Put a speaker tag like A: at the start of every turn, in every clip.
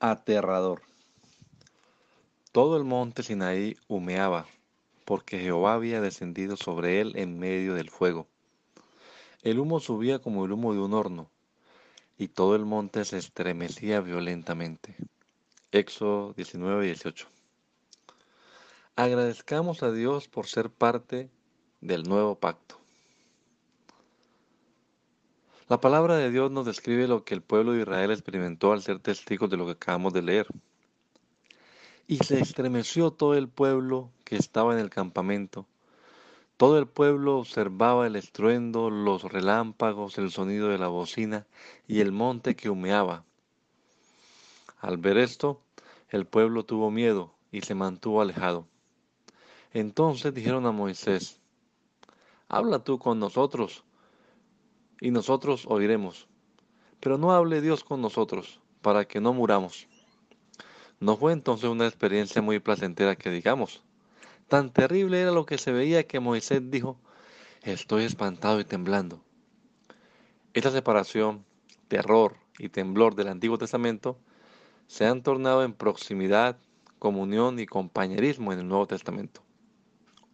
A: Aterrador. Todo el monte Sinaí humeaba, porque Jehová había descendido sobre él en medio del fuego. El humo subía como el humo de un horno, y todo el monte se estremecía violentamente. Éxodo 19 18. Agradezcamos a Dios por ser parte del nuevo pacto. La palabra de Dios nos describe lo que el pueblo de Israel experimentó al ser testigos de lo que acabamos de leer. Y se estremeció todo el pueblo que estaba en el campamento. Todo el pueblo observaba el estruendo, los relámpagos, el sonido de la bocina y el monte que humeaba. Al ver esto, el pueblo tuvo miedo y se mantuvo alejado. Entonces dijeron a Moisés, Habla tú con nosotros, y nosotros oiremos. Pero no hable Dios con nosotros, para que no muramos. No fue entonces una experiencia muy placentera que digamos. Tan terrible era lo que se veía que Moisés dijo, estoy espantado y temblando. Esta separación, terror y temblor del Antiguo Testamento se han tornado en proximidad, comunión y compañerismo en el Nuevo Testamento.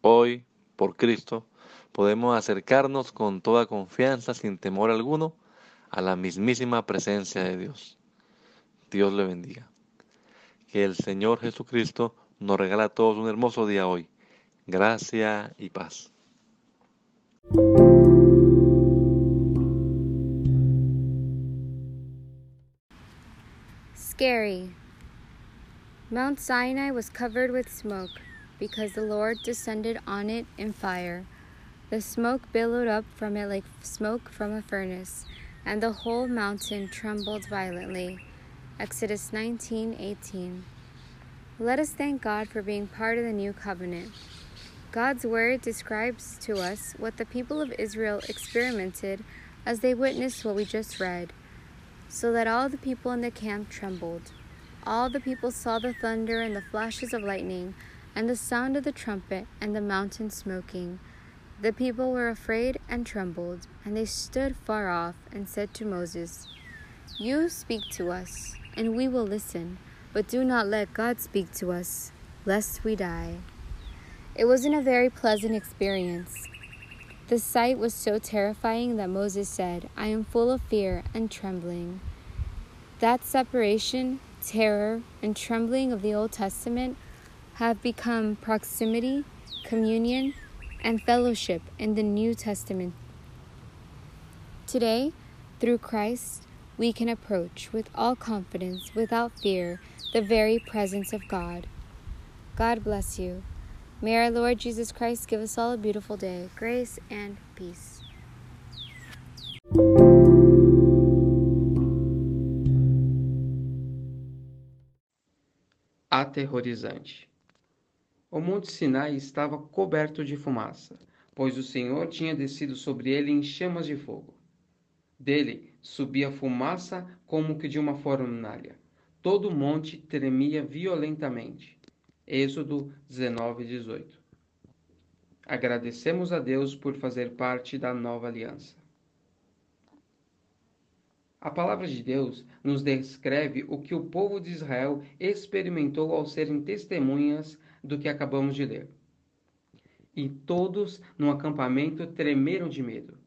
A: Hoy, por Cristo, podemos acercarnos con toda confianza, sin temor alguno, a la mismísima presencia de Dios. Dios le bendiga. Que el Señor Jesucristo nos regala a todos un hermoso día hoy. Gracia y paz.
B: Scary. Mount Sinai was covered with smoke because the Lord descended on it in fire. The smoke billowed up from it like smoke from a furnace, and the whole mountain trembled violently. Exodus 19:18. Let us thank God for being part of the new covenant. God's word describes to us what the people of Israel experimented as they witnessed what we just read. So that all the people in the camp trembled. All the people saw the thunder and the flashes of lightning, and the sound of the trumpet, and the mountain smoking. The people were afraid and trembled, and they stood far off and said to Moses, You speak to us, and we will listen, but do not let God speak to us, lest we die. It wasn't a very pleasant experience. The sight was so terrifying that Moses said, I am full of fear and trembling. That separation, terror, and trembling of the Old Testament have become proximity, communion, and fellowship in the New Testament. Today, through Christ, we can approach with all confidence, without fear, the very presence of God. God bless you. May our Lord Jesus Christ give us all a beautiful day, grace and peace.
C: Aterrorizante. O monte Sinai estava coberto de fumaça, pois o Senhor tinha descido sobre ele em chamas de fogo. Dele subia fumaça como que de uma fornalha. Todo o monte tremia violentamente. Êxodo 19, 18. Agradecemos a Deus por fazer parte da nova aliança. A palavra de Deus nos descreve o que o povo de Israel experimentou ao serem testemunhas do que acabamos de ler. E todos no acampamento tremeram de medo.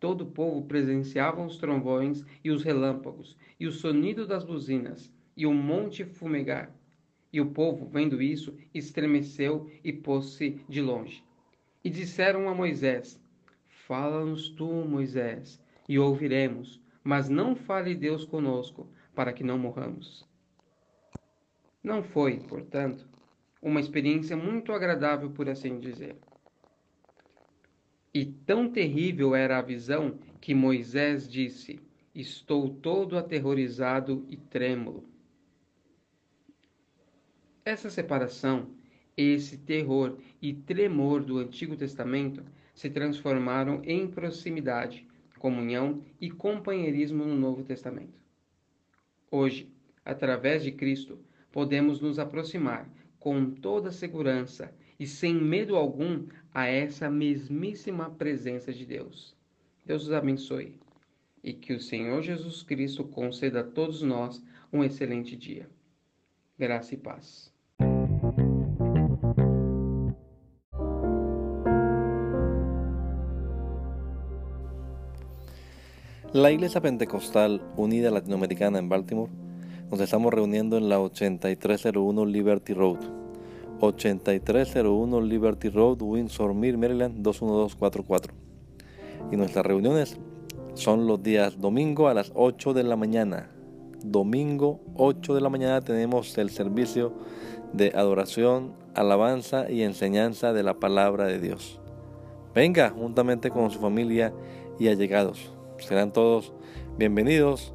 C: Todo o povo presenciava os trovões e os relâmpagos, e o sonido das buzinas, e o monte fumegar. E o povo, vendo isso, estremeceu e pôs-se de longe. E disseram a Moisés: Fala-nos tu, Moisés, e ouviremos, mas não fale Deus conosco, para que não morramos. Não foi, portanto, uma experiência muito agradável, por assim dizer. E tão terrível era a visão que Moisés disse: Estou todo aterrorizado e trêmulo. Essa separação, esse terror e tremor do Antigo Testamento se transformaram em proximidade, comunhão e companheirismo no Novo Testamento. Hoje, através de Cristo, podemos nos aproximar com toda segurança e sem medo algum a essa mesmíssima presença de Deus. Deus os abençoe e que o Senhor Jesus Cristo conceda a todos nós um excelente dia. Graça e paz.
A: La Iglesia Pentecostal Unida Latinoamericana en Baltimore nos estamos reuniendo en la 8301 Liberty Road. 8301 Liberty Road, Windsor Mill, Maryland 21244. Y nuestras reuniones son los días domingo a las 8 de la mañana. Domingo 8 de la mañana tenemos el servicio de adoración, alabanza y enseñanza de la palabra de Dios. Venga juntamente con su familia y allegados. Serán todos bienvenidos